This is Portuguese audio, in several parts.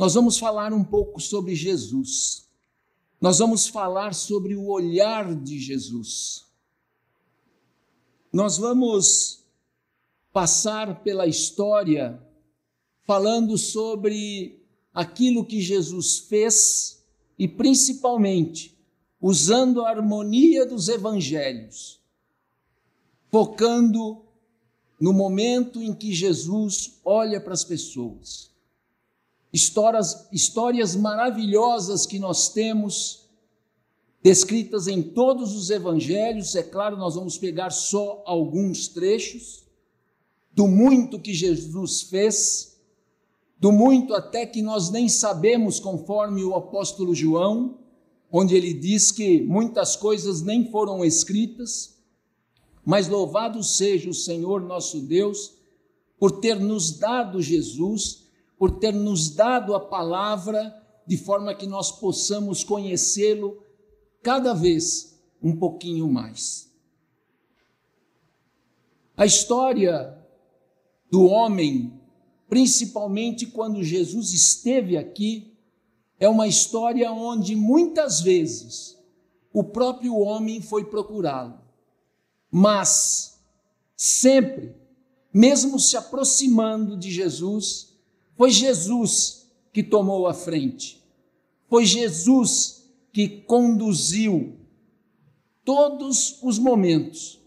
nós vamos falar um pouco sobre Jesus. Nós vamos falar sobre o olhar de Jesus. Nós vamos passar pela história falando sobre aquilo que Jesus fez e principalmente usando a harmonia dos evangelhos, focando no momento em que Jesus olha para as pessoas. Histórias, histórias maravilhosas que nós temos, descritas em todos os evangelhos, é claro, nós vamos pegar só alguns trechos, do muito que Jesus fez, do muito até que nós nem sabemos, conforme o apóstolo João, onde ele diz que muitas coisas nem foram escritas, mas louvado seja o Senhor nosso Deus por ter nos dado Jesus, por ter nos dado a palavra, de forma que nós possamos conhecê-lo cada vez um pouquinho mais. A história do homem, principalmente quando Jesus esteve aqui, é uma história onde muitas vezes o próprio homem foi procurá-lo. Mas sempre, mesmo se aproximando de Jesus, foi Jesus que tomou a frente. Foi Jesus que conduziu todos os momentos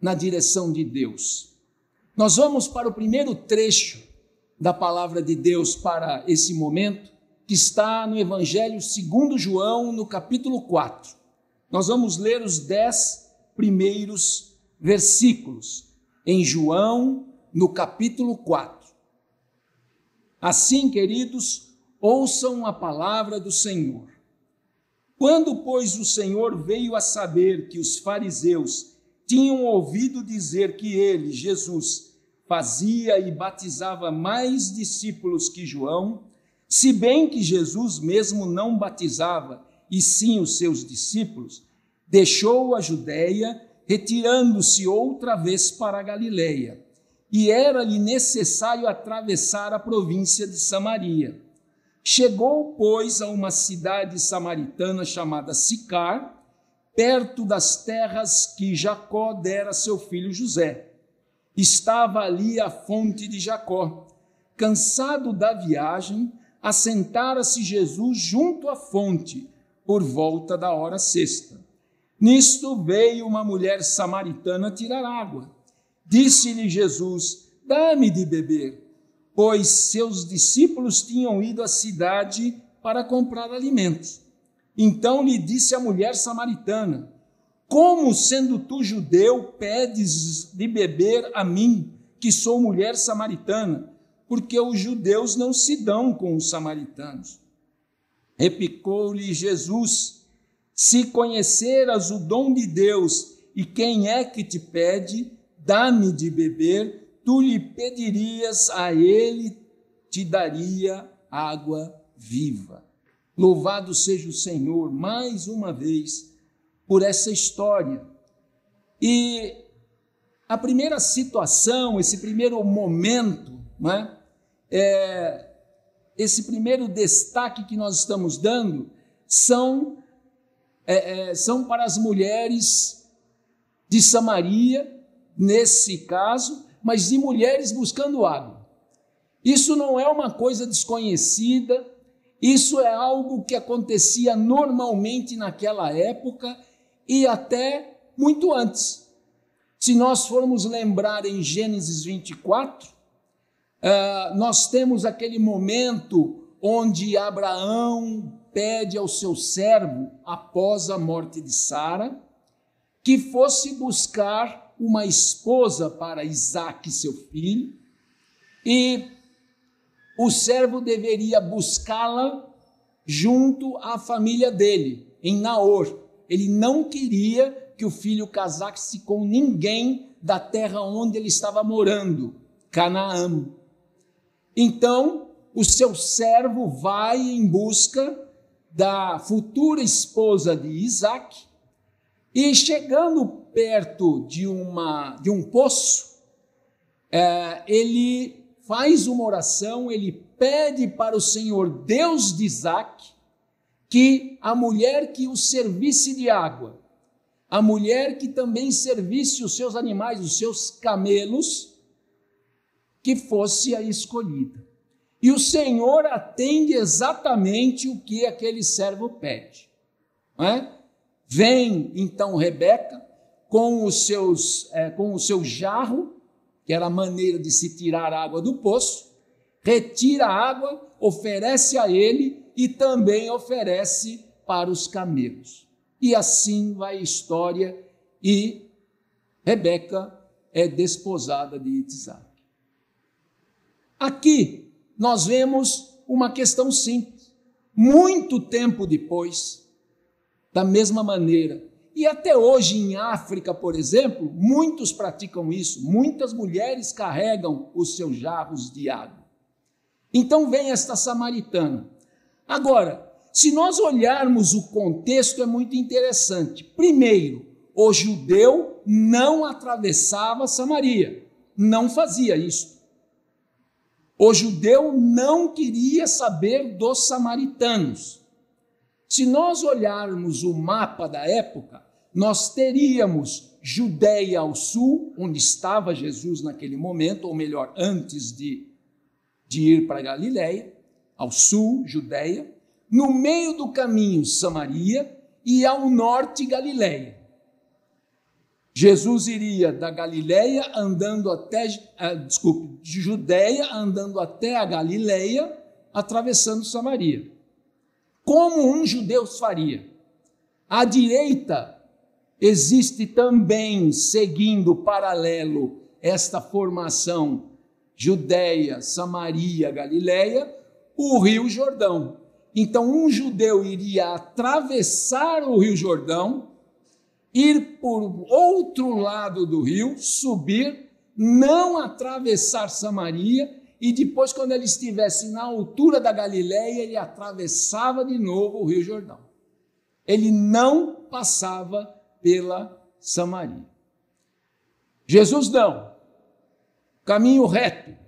na direção de Deus. Nós vamos para o primeiro trecho da palavra de Deus para esse momento, que está no Evangelho segundo João, no capítulo 4. Nós vamos ler os dez primeiros versículos, em João, no capítulo 4. Assim, queridos, ouçam a palavra do Senhor. Quando, pois, o Senhor veio a saber que os fariseus tinham ouvido dizer que ele, Jesus, fazia e batizava mais discípulos que João, se bem que Jesus mesmo não batizava, e sim os seus discípulos, deixou a Judéia, retirando-se outra vez para a Galiléia. E era-lhe necessário atravessar a província de Samaria. Chegou, pois, a uma cidade samaritana chamada Sicar, perto das terras que Jacó dera a seu filho José. Estava ali a fonte de Jacó. Cansado da viagem, assentara-se Jesus junto à fonte, por volta da hora sexta. Nisto veio uma mulher samaritana tirar água. Disse-lhe Jesus: Dá-me de beber, pois seus discípulos tinham ido à cidade para comprar alimentos. Então lhe disse a mulher samaritana: Como, sendo tu judeu, pedes de beber a mim, que sou mulher samaritana? Porque os judeus não se dão com os samaritanos. Repicou-lhe Jesus: se conheceras o dom de Deus e quem é que te pede, dá-me de beber, tu lhe pedirias a ele, te daria água viva. Louvado seja o Senhor mais uma vez por essa história. E a primeira situação, esse primeiro momento, né, é, esse primeiro destaque que nós estamos dando são é, é, são para as mulheres de Samaria, nesse caso, mas de mulheres buscando água. Isso não é uma coisa desconhecida, isso é algo que acontecia normalmente naquela época e até muito antes. Se nós formos lembrar em Gênesis 24, uh, ah, nós temos aquele momento onde Abraão pede ao seu servo, após a morte de Sara, que fosse buscar uma esposa para Isaac, seu filho, e o servo deveria buscá-la junto à família dele, em Naor. Ele não queria que o filho casasse com ninguém da terra onde ele estava morando, Canaã. Então, o seu servo vai em busca da futura esposa de Isaac, e chegando perto de, uma, de um poço, é, ele faz uma oração, ele pede para o Senhor, Deus de Isaac, que a mulher que o servisse de água, a mulher que também servisse os seus animais, os seus camelos, que fosse a escolhida. E o Senhor atende exatamente o que aquele servo pede. É? Vem então Rebeca com os seus, é, com o seu jarro, que era a maneira de se tirar água do poço, retira a água, oferece a ele e também oferece para os camelos. E assim vai a história e Rebeca é desposada de Isaac. Aqui nós vemos uma questão simples. Muito tempo depois, da mesma maneira, e até hoje em África, por exemplo, muitos praticam isso, muitas mulheres carregam os seus jarros de água. Então vem esta samaritana. Agora, se nós olharmos o contexto, é muito interessante. Primeiro, o judeu não atravessava Samaria, não fazia isso. O judeu não queria saber dos samaritanos. Se nós olharmos o mapa da época, nós teríamos Judéia ao sul, onde estava Jesus naquele momento, ou melhor, antes de, de ir para Galiléia, ao sul, Judéia, no meio do caminho, Samaria, e ao norte, Galiléia. Jesus iria da Galileia andando até, uh, desculpe, de Judéia andando até a Galileia, atravessando Samaria. Como um judeu faria? À direita existe também, seguindo paralelo esta formação Judéia, Samaria, Galileia, o Rio Jordão. Então, um judeu iria atravessar o Rio Jordão ir por outro lado do rio, subir, não atravessar Samaria, e depois, quando ele estivesse na altura da Galiléia, ele atravessava de novo o Rio Jordão. Ele não passava pela Samaria. Jesus não. Caminho reto,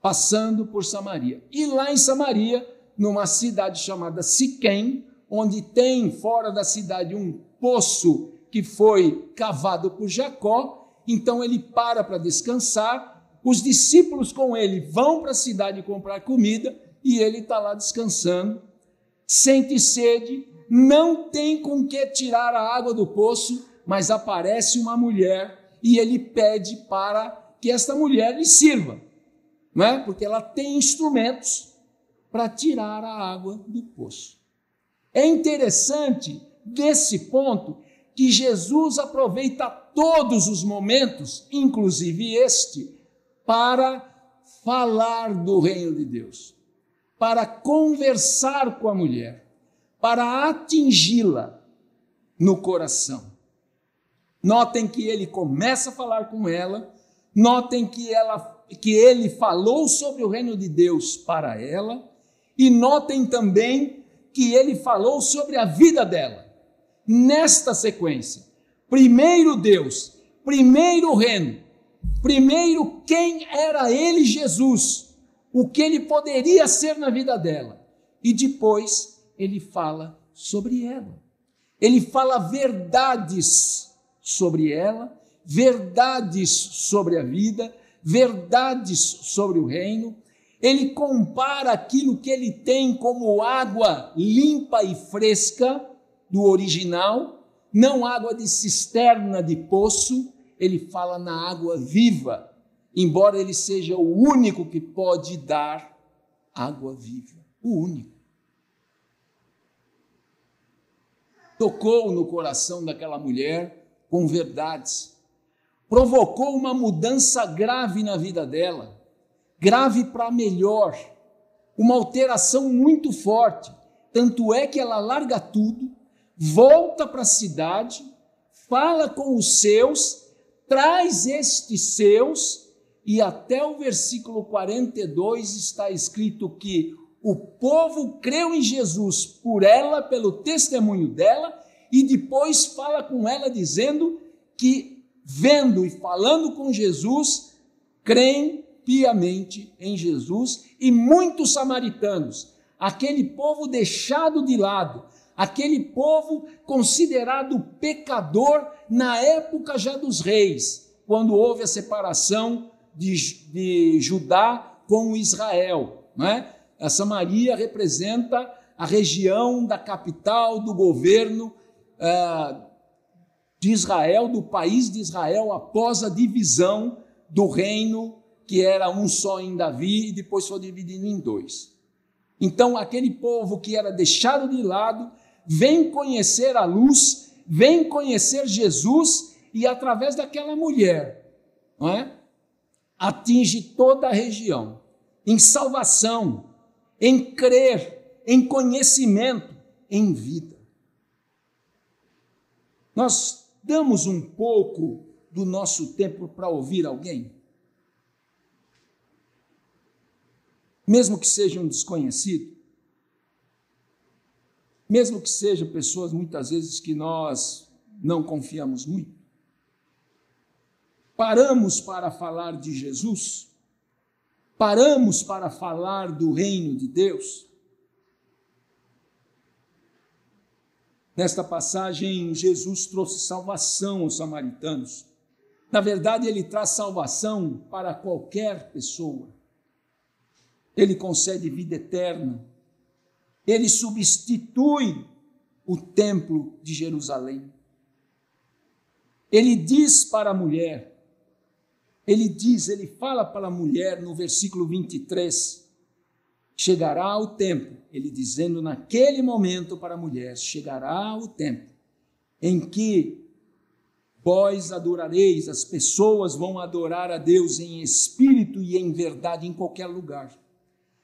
passando por Samaria. E lá em Samaria, numa cidade chamada Siquém, onde tem fora da cidade um poço que foi cavado por Jacó, então ele para para descansar, os discípulos com ele vão para a cidade comprar comida e ele está lá descansando, sente sede, não tem com que tirar a água do poço, mas aparece uma mulher e ele pede para que esta mulher lhe sirva, não é? Porque ela tem instrumentos para tirar a água do poço. É interessante desse ponto que Jesus aproveita todos os momentos, inclusive este, para falar do reino de Deus, para conversar com a mulher, para atingi-la no coração. Notem que ele começa a falar com ela, notem que ela que ele falou sobre o reino de Deus para ela, e notem também que ele falou sobre a vida dela nesta sequência. Primeiro Deus, primeiro reino, primeiro quem era ele, Jesus, o que ele poderia ser na vida dela. E depois ele fala sobre ela. Ele fala verdades sobre ela, verdades sobre a vida, verdades sobre o reino. Ele compara aquilo que ele tem como água limpa e fresca do original, não água de cisterna de poço, ele fala na água viva, embora ele seja o único que pode dar água viva, o único. Tocou no coração daquela mulher com verdades, provocou uma mudança grave na vida dela, grave para melhor, uma alteração muito forte. Tanto é que ela larga tudo, volta para a cidade, fala com os seus, traz estes seus, e até o versículo 42 está escrito que o povo creu em Jesus por ela, pelo testemunho dela, e depois fala com ela dizendo que, vendo e falando com Jesus, creem piamente em Jesus e muitos samaritanos, aquele povo deixado de lado, aquele povo considerado pecador na época já dos reis, quando houve a separação de, de Judá com Israel. Não é? A Samaria representa a região da capital do governo uh, de Israel, do país de Israel, após a divisão do reino que era um só em Davi e depois foi dividido em dois. Então, aquele povo que era deixado de lado vem conhecer a luz, vem conhecer Jesus e através daquela mulher, não é? Atinge toda a região em salvação, em crer, em conhecimento, em vida. Nós damos um pouco do nosso tempo para ouvir alguém? Mesmo que seja um desconhecido? Mesmo que sejam pessoas muitas vezes que nós não confiamos muito? Paramos para falar de Jesus? Paramos para falar do reino de Deus? Nesta passagem, Jesus trouxe salvação aos samaritanos. Na verdade, ele traz salvação para qualquer pessoa. Ele concede vida eterna. Ele substitui o templo de Jerusalém. Ele diz para a mulher, ele diz, ele fala para a mulher no versículo 23, chegará o tempo, ele dizendo naquele momento para a mulher: chegará o tempo em que Vós adorareis, as pessoas vão adorar a Deus em espírito e em verdade em qualquer lugar.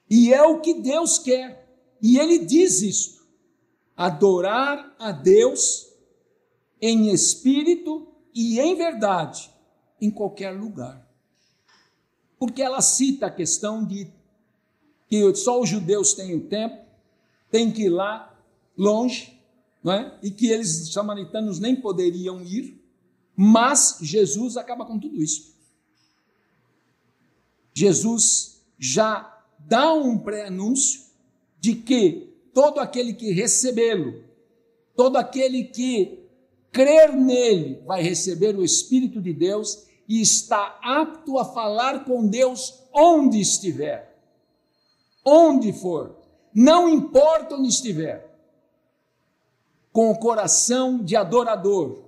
E é o que Deus quer. E ele diz isso: adorar a Deus em espírito e em verdade em qualquer lugar. Porque ela cita a questão de que só os judeus têm o templo, tem que ir lá longe, não é? E que eles os samaritanos nem poderiam ir. Mas Jesus acaba com tudo isso. Jesus já dá um pré-anúncio de que todo aquele que recebê-lo, todo aquele que crer nele, vai receber o Espírito de Deus e está apto a falar com Deus onde estiver. Onde for. Não importa onde estiver. Com o coração de adorador,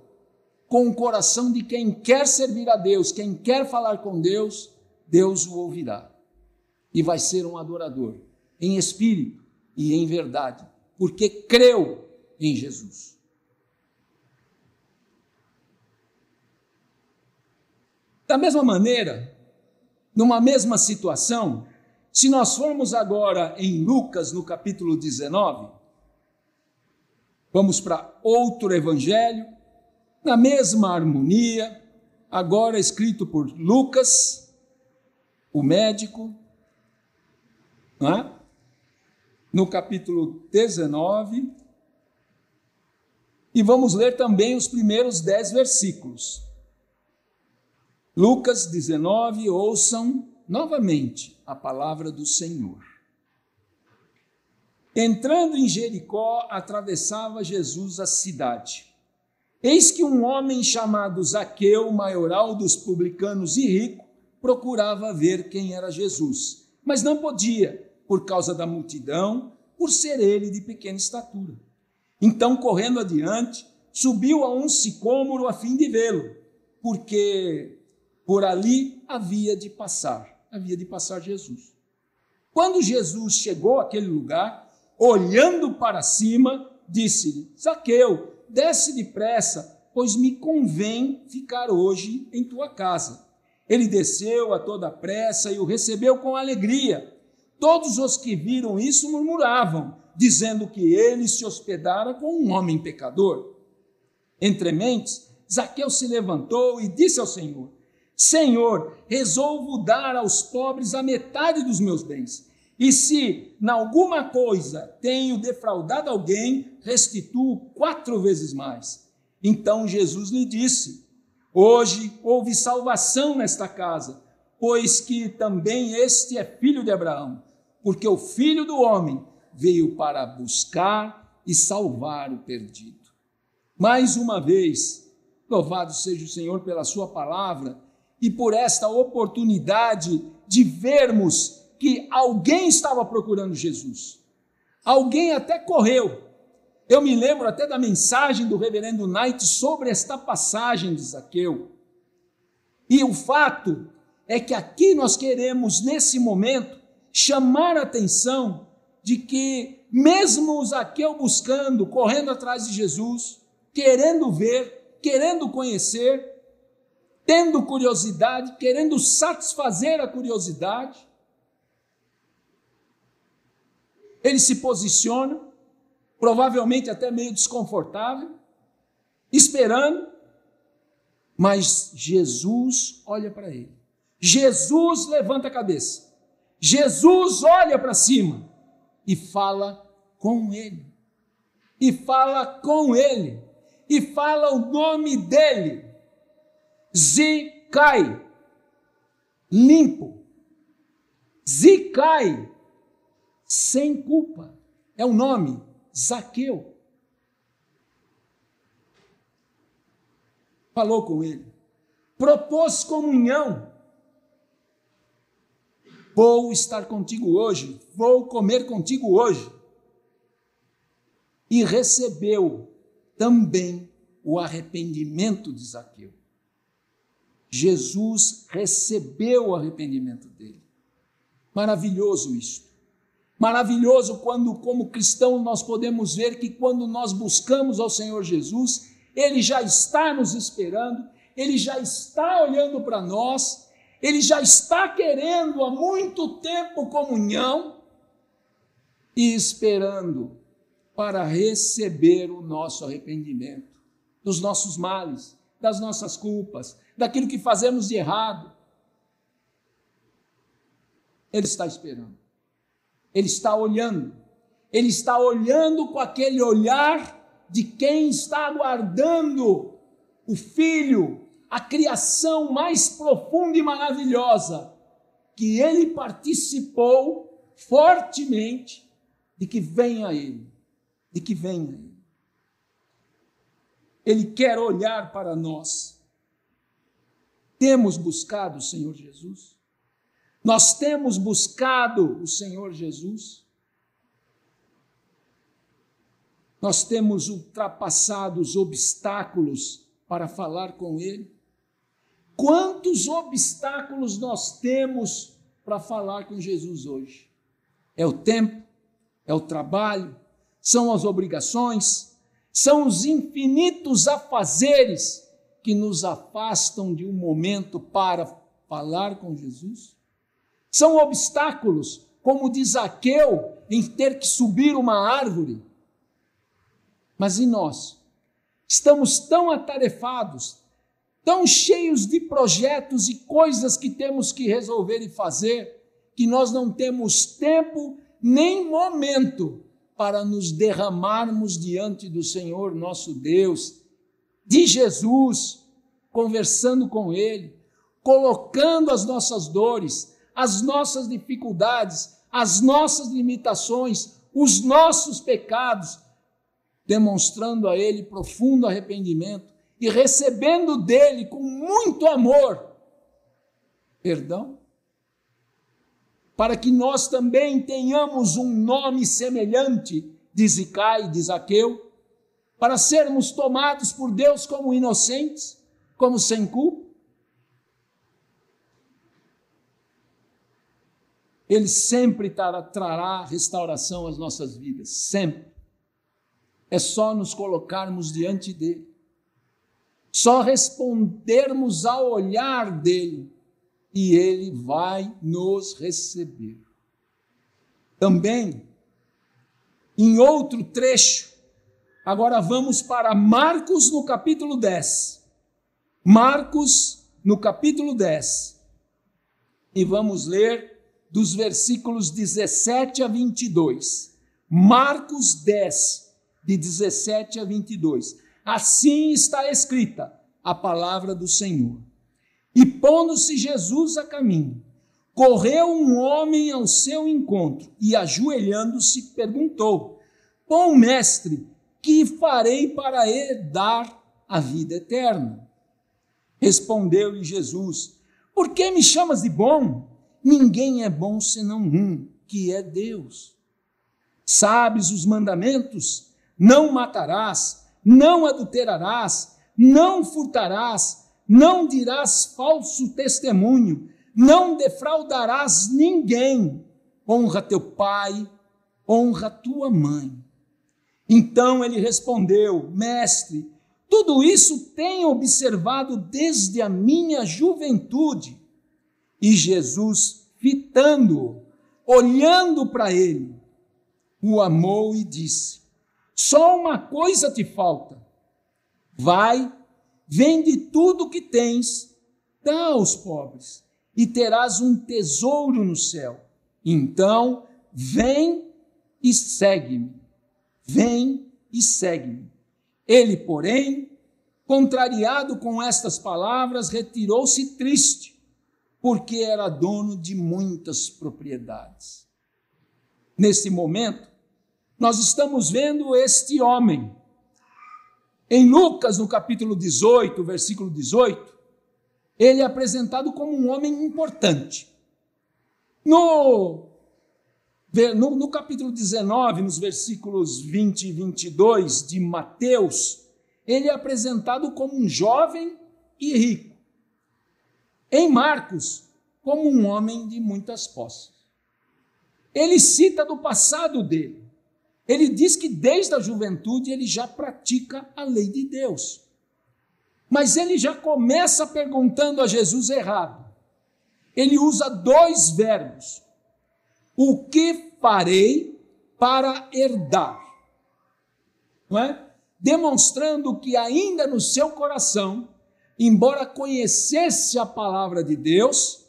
com o coração de quem quer servir a Deus, quem quer falar com Deus, Deus o ouvirá. E vai ser um adorador, em espírito e em verdade, porque creu em Jesus. Da mesma maneira, numa mesma situação, se nós formos agora em Lucas, no capítulo 19, vamos para outro evangelho, na mesma harmonia, agora escrito por Lucas, o médico, é? No capítulo 19, e vamos ler também os primeiros dez versículos. Lucas 19, ouçam novamente a palavra do Senhor. Entrando em Jericó, atravessava Jesus a cidade. Eis que um homem chamado Zaqueu, maioral dos publicanos e rico, procurava ver quem era Jesus, mas não podia, por causa da multidão, por ser ele de pequena estatura. Então, correndo adiante, subiu a um sicômoro a fim de vê-lo, porque por ali havia de passar, havia de passar Jesus. Quando Jesus chegou àquele lugar, olhando para cima, disse-lhe: Zaqueu, desce depressa, pois me convém ficar hoje em tua casa. Ele desceu a toda pressa e o recebeu com alegria. Todos os que viram isso murmuravam, dizendo que ele se hospedara com um homem pecador. Entre mentes, Zaqueu se levantou e disse ao Senhor: Senhor, resolvo dar aos pobres a metade dos meus bens. E se, em alguma coisa, tenho defraudado alguém, restituo quatro vezes mais. Então Jesus lhe disse: Hoje houve salvação nesta casa, pois que também este é filho de Abraão, porque o filho do homem veio para buscar e salvar o perdido. Mais uma vez, louvado seja o Senhor pela Sua palavra e por esta oportunidade de vermos que alguém estava procurando Jesus. Alguém até correu. Eu me lembro até da mensagem do reverendo Knight sobre esta passagem de Zaqueu. E o fato é que aqui nós queremos, nesse momento, chamar a atenção de que, mesmo o Zaqueu buscando, correndo atrás de Jesus, querendo ver, querendo conhecer, tendo curiosidade, querendo satisfazer a curiosidade, ele se posiciona, provavelmente até meio desconfortável, esperando, mas Jesus olha para ele Jesus levanta a cabeça. Jesus olha para cima e fala com ele. E fala com ele. E fala o nome dele. Zicai. Limpo. Zicai. Sem culpa. É o nome. Zaqueu. Falou com ele. Propôs comunhão Vou estar contigo hoje, vou comer contigo hoje. E recebeu também o arrependimento de Zaqueu. Jesus recebeu o arrependimento dele. Maravilhoso isso. Maravilhoso quando, como cristão, nós podemos ver que quando nós buscamos ao Senhor Jesus, Ele já está nos esperando, Ele já está olhando para nós, ele já está querendo há muito tempo comunhão e esperando para receber o nosso arrependimento dos nossos males, das nossas culpas, daquilo que fazemos de errado. Ele está esperando. Ele está olhando. Ele está olhando com aquele olhar de quem está aguardando o filho a criação mais profunda e maravilhosa, que ele participou fortemente de que venha ele, de que venha ele. Ele quer olhar para nós. Temos buscado o Senhor Jesus? Nós temos buscado o Senhor Jesus? Nós temos ultrapassado os obstáculos para falar com Ele? Quantos obstáculos nós temos para falar com Jesus hoje? É o tempo, é o trabalho, são as obrigações, são os infinitos afazeres que nos afastam de um momento para falar com Jesus? São obstáculos, como diz Zaqueu, em ter que subir uma árvore. Mas e nós? Estamos tão atarefados, tão cheios de projetos e coisas que temos que resolver e fazer, que nós não temos tempo nem momento para nos derramarmos diante do Senhor nosso Deus, de Jesus, conversando com Ele, colocando as nossas dores, as nossas dificuldades, as nossas limitações, os nossos pecados, demonstrando a Ele profundo arrependimento e recebendo dele com muito amor perdão, para que nós também tenhamos um nome semelhante de Zicai, de Zaqueu, para sermos tomados por Deus como inocentes, como sem culpa. Ele sempre trará restauração às nossas vidas, sempre. É só nos colocarmos diante dele só respondermos ao olhar dele e ele vai nos receber. Também, em outro trecho, agora vamos para Marcos no capítulo 10. Marcos no capítulo 10. E vamos ler dos versículos 17 a 22. Marcos 10, de 17 a 22. Assim está escrita a palavra do Senhor. E pondo-se Jesus a caminho, correu um homem ao seu encontro e, ajoelhando-se, perguntou: Bom mestre, que farei para herdar a vida eterna? Respondeu-lhe Jesus: Por que me chamas de bom? Ninguém é bom senão um, que é Deus. Sabes os mandamentos? Não matarás, não adulterarás, não furtarás, não dirás falso testemunho, não defraudarás ninguém. Honra teu pai, honra tua mãe. Então ele respondeu: Mestre, tudo isso tenho observado desde a minha juventude. E Jesus, fitando-o, olhando para ele, o amou e disse: Só uma coisa te falta. Vai, vende tudo que tens, dá aos pobres, e terás um tesouro no céu. Então, vem e segue-me. Vem e segue-me. Ele, porém, contrariado com estas palavras, retirou-se triste porque era dono de muitas propriedades. Nesse momento, nós estamos vendo este homem. Em Lucas, no capítulo 18, versículo 18, ele é apresentado como um homem importante. No, no, no capítulo 19, nos versículos 20 e 22 de Mateus, ele é apresentado como um jovem e rico em Marcos como um homem de muitas posses. Ele cita do passado dele. Ele diz que desde a juventude ele já pratica a lei de Deus. Mas ele já começa perguntando a Jesus errado. Ele usa dois verbos. O que farei para herdar? Não é? Demonstrando que ainda no seu coração embora conhecesse a palavra de Deus,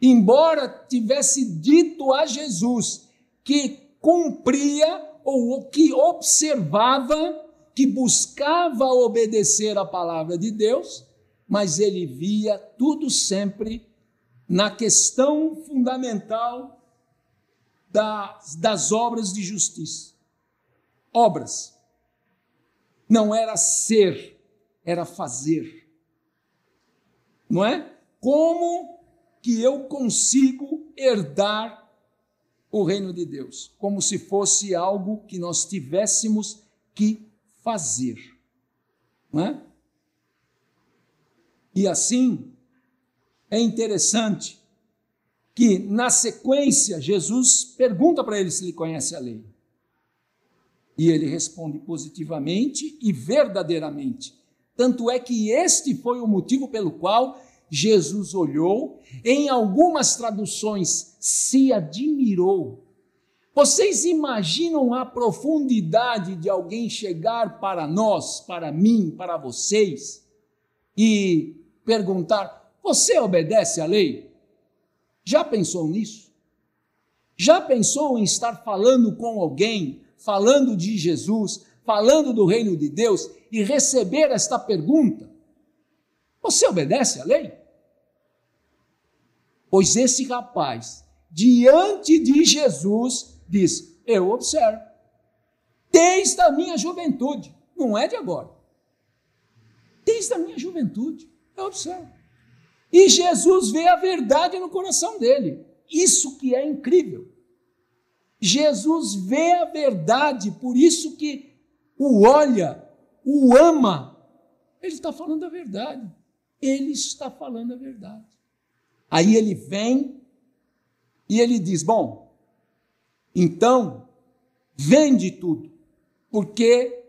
embora tivesse dito a Jesus que cumpria ou que observava, que buscava obedecer a palavra de Deus, mas ele via tudo sempre na questão fundamental das, das obras de justiça. Obras. Não era ser, era fazer não é? Como que eu consigo herdar o reino de Deus? Como se fosse algo que nós tivéssemos que fazer, não é? E assim, é interessante que na sequência Jesus pergunta para ele se ele conhece a lei. E ele responde positivamente e verdadeiramente. Tanto é que este foi o motivo pelo qual Jesus olhou, em algumas traduções se admirou. Vocês imaginam a profundidade de alguém chegar para nós, para mim, para vocês e perguntar: Você obedece à lei? Já pensou nisso? Já pensou em estar falando com alguém, falando de Jesus, falando do reino de Deus e receber esta pergunta: Você obedece à lei? Pois esse rapaz, diante de Jesus, diz: Eu observo, desde a minha juventude, não é de agora, desde a minha juventude, eu observo. E Jesus vê a verdade no coração dele, isso que é incrível. Jesus vê a verdade, por isso que o olha, o ama. Ele está falando a verdade. Ele está falando a verdade. Aí ele vem e ele diz: Bom, então vende tudo, porque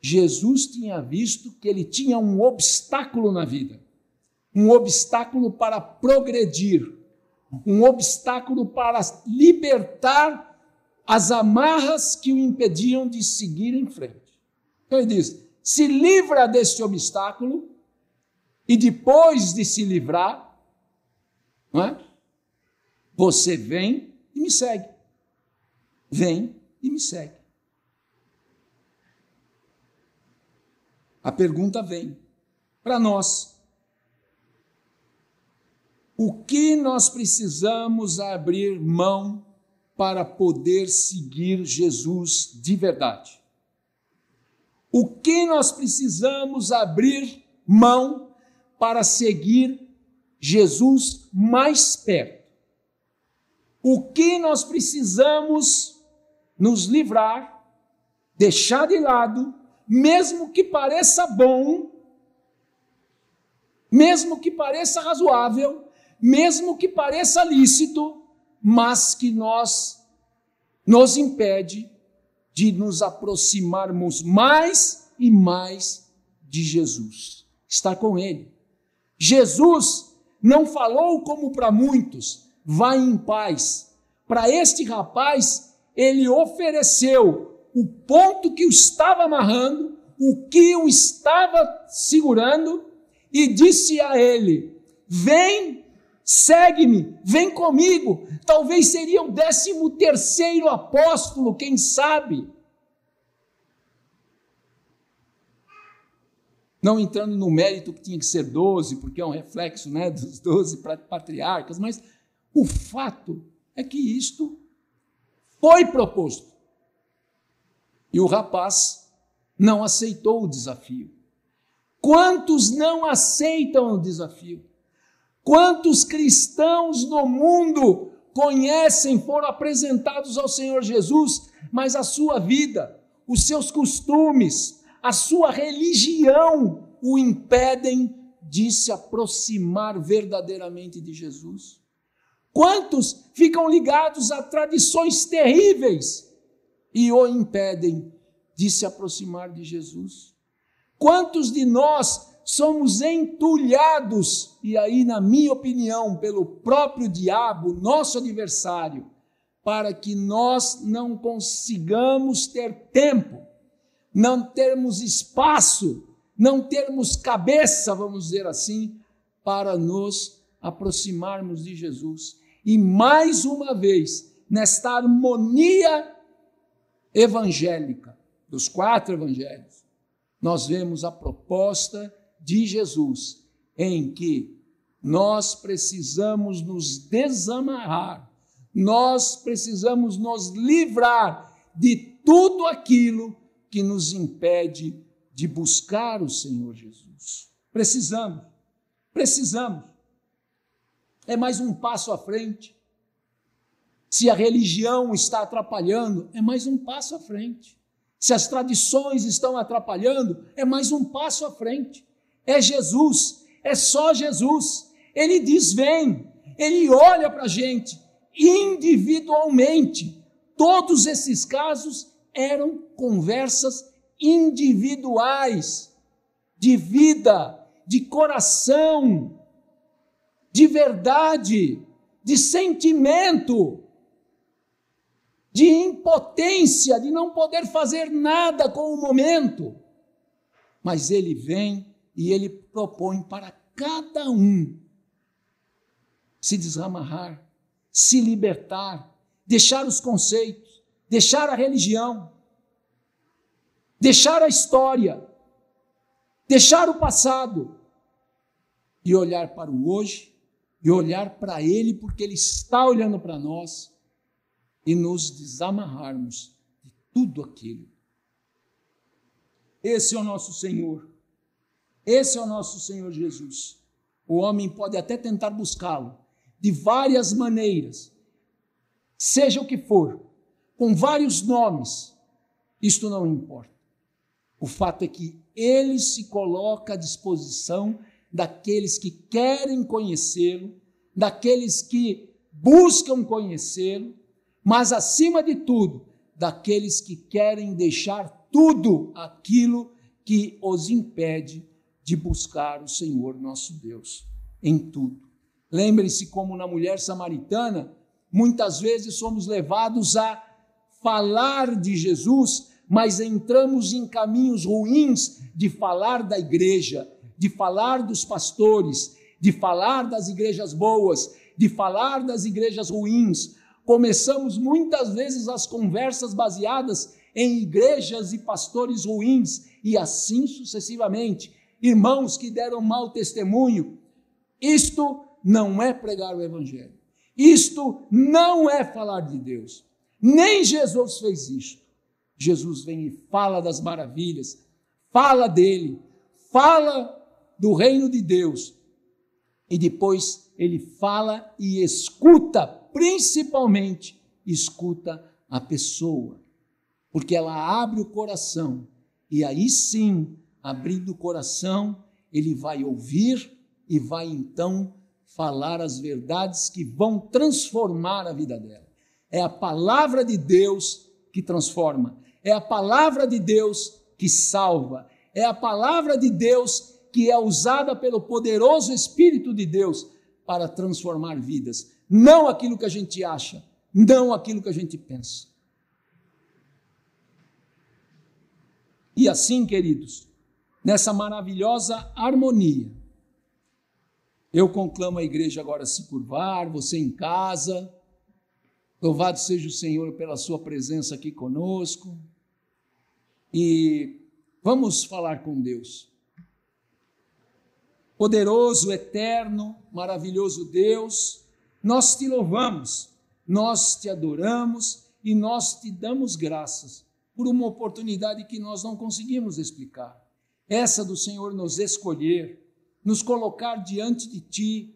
Jesus tinha visto que ele tinha um obstáculo na vida, um obstáculo para progredir, um obstáculo para libertar as amarras que o impediam de seguir em frente. Então ele diz: se livra deste obstáculo, e depois de se livrar, não é? você vem e me segue. Vem e me segue. A pergunta vem para nós. o que nós precisamos abrir mão para poder seguir Jesus de verdade? O que nós precisamos abrir mão para seguir Jesus mais perto? O que nós precisamos nos livrar, deixar de lado, mesmo que pareça bom, mesmo que pareça razoável, mesmo que pareça lícito, mas que nós nos impede de nos aproximarmos mais e mais de Jesus, estar com Ele. Jesus não falou como para muitos, vai em paz. Para este rapaz, ele ofereceu o ponto que o estava amarrando, o que o estava segurando, e disse a ele: Vem segue-me, vem comigo. Talvez seria o décimo terceiro apóstolo, quem sabe? Não entrando no mérito que tinha que ser doze, porque é um reflexo né, dos doze patriarcas, mas o fato é que isto foi proposto. E o rapaz não aceitou o desafio. Quantos não aceitam o desafio? Quantos cristãos no mundo conhecem, foram apresentados ao Senhor Jesus, mas a sua vida, os seus costumes, a sua religião o impedem de se aproximar verdadeiramente de Jesus? Quantos ficam ligados a tradições terríveis e o impedem de se aproximar de Jesus? Quantos de nós somos entulhados, e aí, na minha opinião, pelo próprio diabo, nosso adversário, para que nós não consigamos ter tempo, não termos espaço, não termos cabeça, vamos dizer assim, para nos aproximarmos de Jesus. E mais uma vez, nesta harmonia evangélica, dos quatro evangelhos, nós vemos a proposta de Jesus, em que nós precisamos nos desamarrar, nós precisamos nos livrar de tudo aquilo que nos impede de buscar o Senhor Jesus. Precisamos, precisamos. É mais um passo à frente. Se a religião está atrapalhando, é mais um passo à frente. Se as tradições estão atrapalhando, é mais um passo à frente é Jesus, é só Jesus. Ele diz: vem, ele olha para a gente individualmente. Todos esses casos eram conversas individuais, de vida, de coração, de verdade, de sentimento, de impotência, de não poder fazer nada com o momento. Mas ele vem e ele propõe para cada um se desamarrar, se libertar, deixar os conceitos, deixar a religião, deixar a história, deixar o passado. E olhar para o hoje. E olhar para Ele, porque Ele está olhando para nós. E nos desamarrarmos de tudo aquilo. Esse é o nosso Senhor. Esse é o nosso Senhor Jesus. O homem pode até tentar buscá-lo de várias maneiras, seja o que for, com vários nomes, isto não importa. O fato é que ele se coloca à disposição daqueles que querem conhecê-lo, daqueles que buscam conhecê-lo, mas acima de tudo, daqueles que querem deixar tudo aquilo que os impede de buscar o Senhor nosso Deus em tudo. Lembre-se, como na mulher samaritana, muitas vezes somos levados a falar de Jesus, mas entramos em caminhos ruins de falar da igreja, de falar dos pastores, de falar das igrejas boas, de falar das igrejas ruins. Começamos muitas vezes as conversas baseadas em igrejas e pastores ruins, e assim sucessivamente irmãos que deram mau testemunho. Isto não é pregar o Evangelho. Isto não é falar de Deus. Nem Jesus fez isto. Jesus vem e fala das maravilhas, fala dele, fala do reino de Deus. E depois ele fala e escuta, principalmente escuta a pessoa, porque ela abre o coração e aí sim, abrindo o coração, ele vai ouvir e vai então falar as verdades que vão transformar a vida dela. É a palavra de Deus que transforma, é a palavra de Deus que salva, é a palavra de Deus que é usada pelo poderoso Espírito de Deus para transformar vidas. Não aquilo que a gente acha, não aquilo que a gente pensa. E assim, queridos, nessa maravilhosa harmonia, eu conclamo a igreja agora a se curvar, você em casa. Louvado seja o Senhor pela sua presença aqui conosco. E vamos falar com Deus. Poderoso, eterno, maravilhoso Deus, nós te louvamos, nós te adoramos e nós te damos graças por uma oportunidade que nós não conseguimos explicar. Essa do Senhor nos escolher, nos colocar diante de Ti,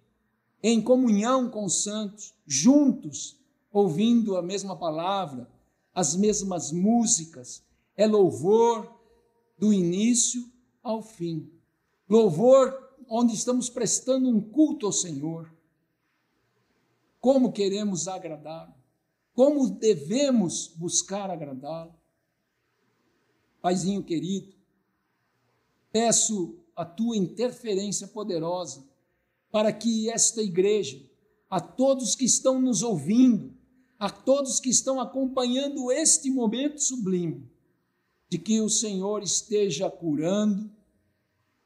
em comunhão com os santos, juntos, ouvindo a mesma palavra, as mesmas músicas. É louvor do início ao fim. Louvor onde estamos prestando um culto ao Senhor. Como queremos agradá-lo? Como devemos buscar agradá-lo? Paizinho querido, peço a tua interferência poderosa para que esta igreja, a todos que estão nos ouvindo, a todos que estão acompanhando este momento sublime, de que o Senhor esteja curando,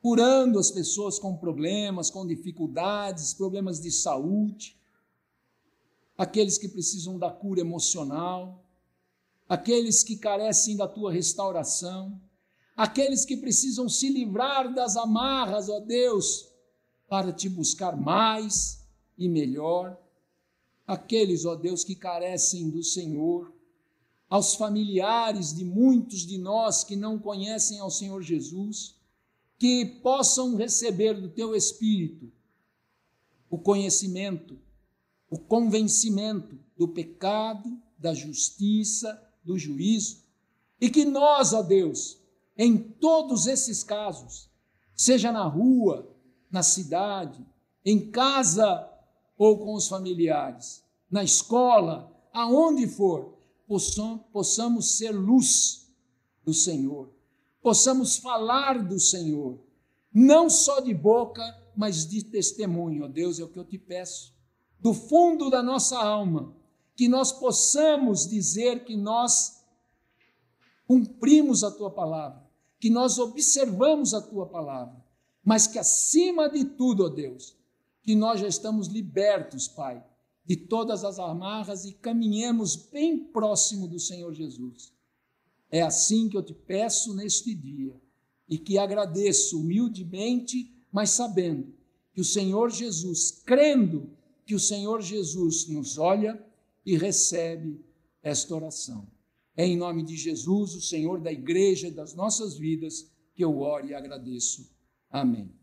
curando as pessoas com problemas, com dificuldades, problemas de saúde, aqueles que precisam da cura emocional, aqueles que carecem da tua restauração, aqueles que precisam se livrar das amarras, ó Deus, para te buscar mais e melhor, aqueles, ó Deus, que carecem do Senhor, aos familiares de muitos de nós que não conhecem ao Senhor Jesus, que possam receber do teu Espírito o conhecimento, o convencimento do pecado, da justiça, do juízo, e que nós, ó Deus, em todos esses casos, seja na rua, na cidade, em casa ou com os familiares, na escola, aonde for, possamos ser luz do Senhor. Possamos falar do Senhor, não só de boca, mas de testemunho. Oh Deus, é o que eu te peço, do fundo da nossa alma, que nós possamos dizer que nós cumprimos a tua palavra, que nós observamos a tua palavra, mas que acima de tudo, ó oh Deus, que nós já estamos libertos, Pai, de todas as amarras e caminhemos bem próximo do Senhor Jesus. É assim que eu te peço neste dia e que agradeço humildemente, mas sabendo que o Senhor Jesus, crendo que o Senhor Jesus nos olha e recebe esta oração. É em nome de Jesus, o Senhor da igreja e das nossas vidas, que eu oro e agradeço. Amém.